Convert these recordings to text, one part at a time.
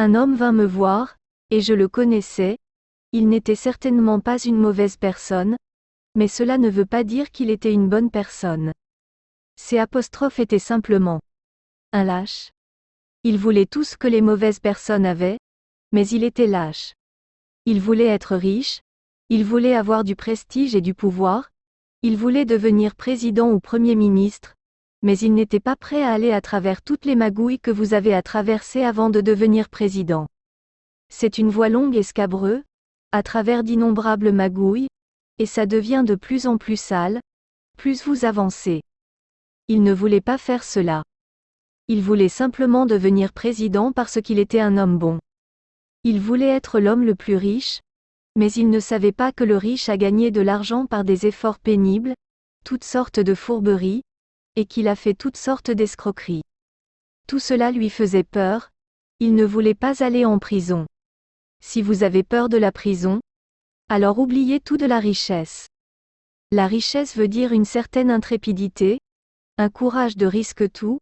Un homme vint me voir, et je le connaissais, il n'était certainement pas une mauvaise personne, mais cela ne veut pas dire qu'il était une bonne personne. Ces apostrophes étaient simplement un lâche. Il voulait tout ce que les mauvaises personnes avaient, mais il était lâche. Il voulait être riche, il voulait avoir du prestige et du pouvoir, il voulait devenir président ou premier ministre, mais il n'était pas prêt à aller à travers toutes les magouilles que vous avez à traverser avant de devenir président. C'est une voie longue et scabreuse, à travers d'innombrables magouilles, et ça devient de plus en plus sale, plus vous avancez. Il ne voulait pas faire cela. Il voulait simplement devenir président parce qu'il était un homme bon. Il voulait être l'homme le plus riche, mais il ne savait pas que le riche a gagné de l'argent par des efforts pénibles, toutes sortes de fourberies, et qu'il a fait toutes sortes d'escroqueries. Tout cela lui faisait peur, il ne voulait pas aller en prison. Si vous avez peur de la prison, alors oubliez tout de la richesse. La richesse veut dire une certaine intrépidité, un courage de risque tout,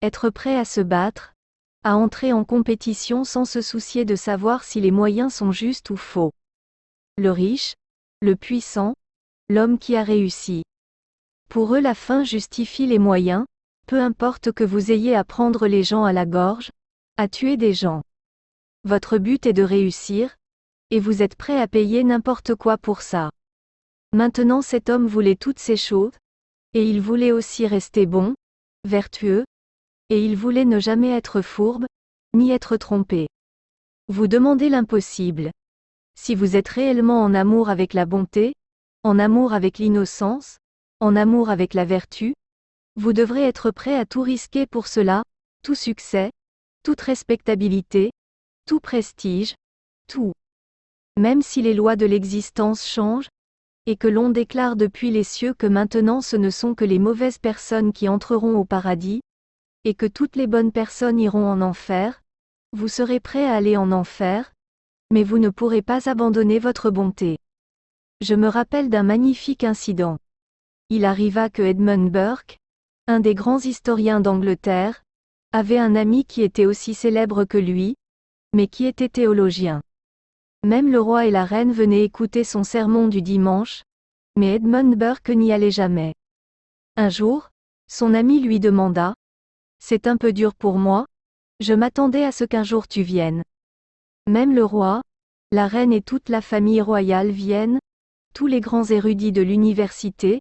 être prêt à se battre, à entrer en compétition sans se soucier de savoir si les moyens sont justes ou faux. Le riche, le puissant, l'homme qui a réussi. Pour eux la fin justifie les moyens, peu importe que vous ayez à prendre les gens à la gorge, à tuer des gens. Votre but est de réussir, et vous êtes prêt à payer n'importe quoi pour ça. Maintenant cet homme voulait toutes ces choses, et il voulait aussi rester bon, vertueux, et il voulait ne jamais être fourbe, ni être trompé. Vous demandez l'impossible. Si vous êtes réellement en amour avec la bonté, en amour avec l'innocence, en amour avec la vertu, vous devrez être prêt à tout risquer pour cela, tout succès, toute respectabilité, tout prestige, tout. Même si les lois de l'existence changent, et que l'on déclare depuis les cieux que maintenant ce ne sont que les mauvaises personnes qui entreront au paradis, et que toutes les bonnes personnes iront en enfer, vous serez prêt à aller en enfer, mais vous ne pourrez pas abandonner votre bonté. Je me rappelle d'un magnifique incident. Il arriva que Edmund Burke, un des grands historiens d'Angleterre, avait un ami qui était aussi célèbre que lui, mais qui était théologien. Même le roi et la reine venaient écouter son sermon du dimanche, mais Edmund Burke n'y allait jamais. Un jour, son ami lui demanda, C'est un peu dur pour moi, je m'attendais à ce qu'un jour tu viennes. Même le roi, la reine et toute la famille royale viennent, tous les grands érudits de l'université,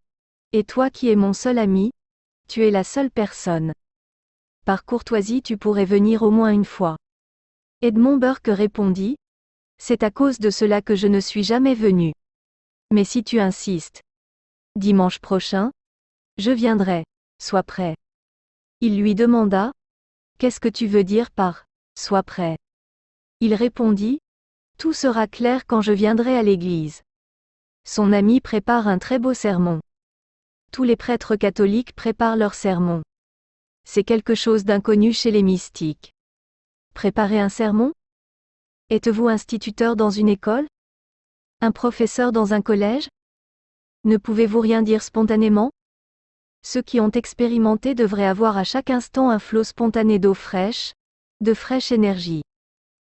et toi qui es mon seul ami, tu es la seule personne. Par courtoisie tu pourrais venir au moins une fois. Edmond Burke répondit. C'est à cause de cela que je ne suis jamais venu. Mais si tu insistes. Dimanche prochain. Je viendrai. Sois prêt. Il lui demanda. Qu'est-ce que tu veux dire par Sois prêt? Il répondit. Tout sera clair quand je viendrai à l'église. Son ami prépare un très beau sermon. Tous les prêtres catholiques préparent leur sermon. C'est quelque chose d'inconnu chez les mystiques. Préparer un sermon? Êtes-vous instituteur dans une école? Un professeur dans un collège? Ne pouvez-vous rien dire spontanément? Ceux qui ont expérimenté devraient avoir à chaque instant un flot spontané d'eau fraîche, de fraîche énergie.